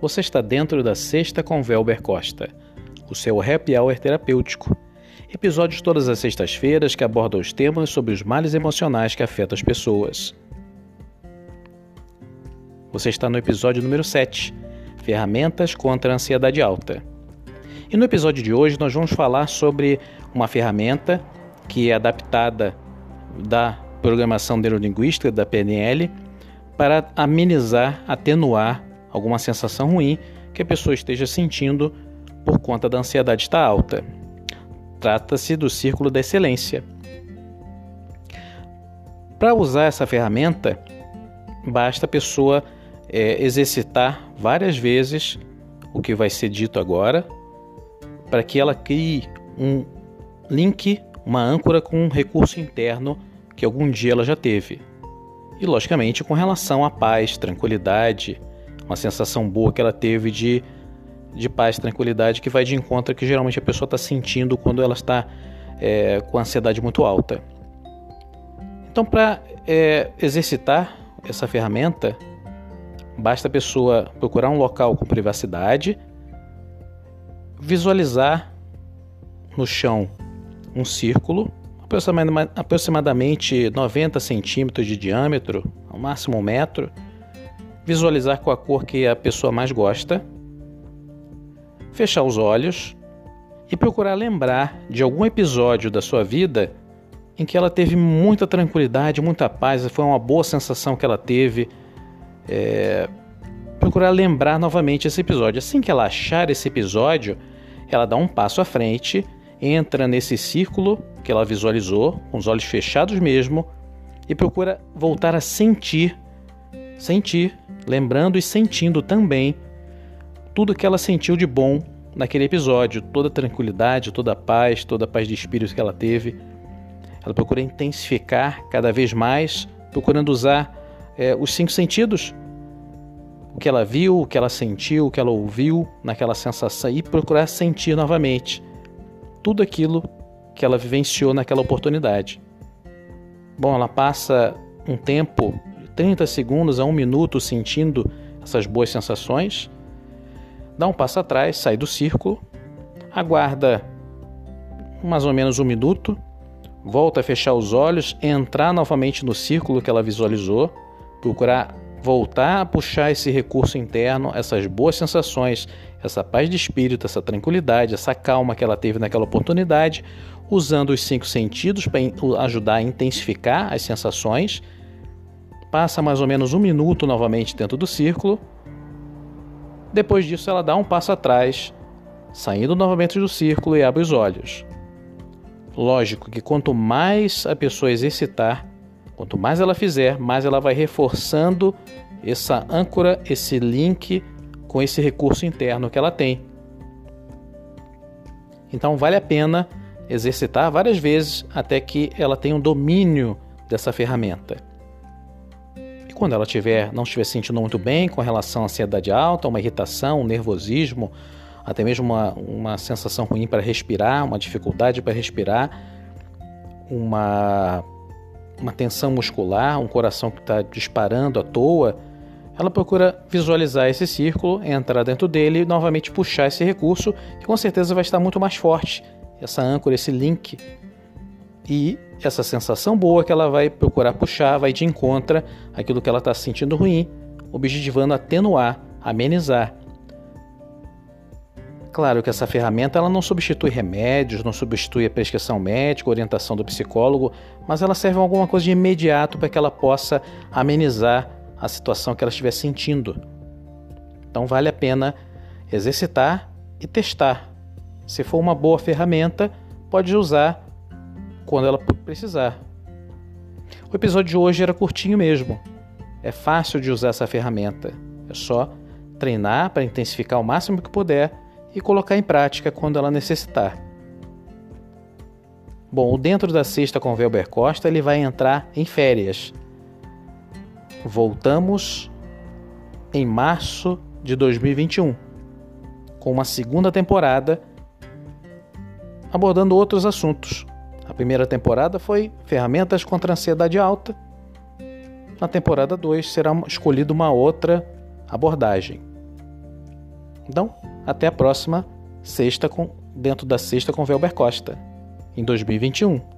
Você está dentro da Sexta com Velber Costa, o seu happy hour terapêutico. Episódios todas as sextas-feiras que abordam os temas sobre os males emocionais que afetam as pessoas. Você está no episódio número 7, Ferramentas contra a Ansiedade Alta. E no episódio de hoje nós vamos falar sobre uma ferramenta que é adaptada da programação neurolinguística da PNL para amenizar, atenuar alguma sensação ruim que a pessoa esteja sentindo por conta da ansiedade estar alta. Trata-se do círculo da excelência. Para usar essa ferramenta, basta a pessoa é, exercitar várias vezes o que vai ser dito agora, para que ela crie um link, uma âncora com um recurso interno que algum dia ela já teve. E, logicamente, com relação à paz, tranquilidade, uma sensação boa que ela teve de, de paz, tranquilidade, que vai de encontro que geralmente a pessoa está sentindo quando ela está é, com ansiedade muito alta. Então, para é, exercitar essa ferramenta, basta a pessoa procurar um local com privacidade, visualizar no chão um círculo aproximadamente 90 centímetros de diâmetro, ao máximo um metro, visualizar com a cor que a pessoa mais gosta, fechar os olhos e procurar lembrar de algum episódio da sua vida em que ela teve muita tranquilidade, muita paz, foi uma boa sensação que ela teve. É... Procurar lembrar novamente esse episódio. Assim que ela achar esse episódio, ela dá um passo à frente, entra nesse círculo que ela visualizou, com os olhos fechados mesmo, e procura voltar a sentir, sentir, lembrando e sentindo também tudo que ela sentiu de bom naquele episódio, toda a tranquilidade, toda a paz, toda a paz de espírito que ela teve. Ela procura intensificar cada vez mais, procurando usar é, os cinco sentidos. O que ela viu, o que ela sentiu, o que ela ouviu naquela sensação e procurar sentir novamente tudo aquilo que ela vivenciou naquela oportunidade. Bom, ela passa um tempo, 30 segundos a um minuto, sentindo essas boas sensações, dá um passo atrás, sai do círculo, aguarda mais ou menos um minuto, volta a fechar os olhos, entrar novamente no círculo que ela visualizou, procurar voltar a puxar esse recurso interno, essas boas sensações, essa paz de espírito, essa tranquilidade, essa calma que ela teve naquela oportunidade, usando os cinco sentidos para ajudar a intensificar as sensações. Passa mais ou menos um minuto novamente dentro do círculo. Depois disso, ela dá um passo atrás, saindo novamente do círculo e abre os olhos. Lógico que quanto mais a pessoa exercitar, quanto mais ela fizer, mais ela vai reforçando essa âncora, esse link com esse recurso interno que ela tem. Então vale a pena exercitar várias vezes até que ela tenha um domínio dessa ferramenta. Quando ela tiver, não estiver sentindo muito bem com relação à ansiedade alta, uma irritação, um nervosismo, até mesmo uma, uma sensação ruim para respirar, uma dificuldade para respirar, uma, uma tensão muscular, um coração que está disparando à toa, ela procura visualizar esse círculo, entrar dentro dele e novamente puxar esse recurso, que com certeza vai estar muito mais forte. Essa âncora, esse link e essa sensação boa que ela vai procurar puxar, vai de encontro aquilo que ela está sentindo ruim, objetivando atenuar, amenizar. Claro que essa ferramenta ela não substitui remédios, não substitui a prescrição médica, orientação do psicólogo, mas ela serve alguma coisa de imediato para que ela possa amenizar a situação que ela estiver sentindo. Então vale a pena exercitar e testar se for uma boa ferramenta, pode usar quando ela precisar. O episódio de hoje era curtinho mesmo. É fácil de usar essa ferramenta. É só treinar para intensificar o máximo que puder e colocar em prática quando ela necessitar. Bom, o Dentro da Sexta com Velber Costa ele vai entrar em férias. Voltamos em março de 2021 com uma segunda temporada abordando outros assuntos. A primeira temporada foi Ferramentas contra Ansiedade Alta. Na temporada 2 será escolhida uma outra abordagem. Então, até a próxima sexta com, dentro da sexta com Velber Costa, em 2021.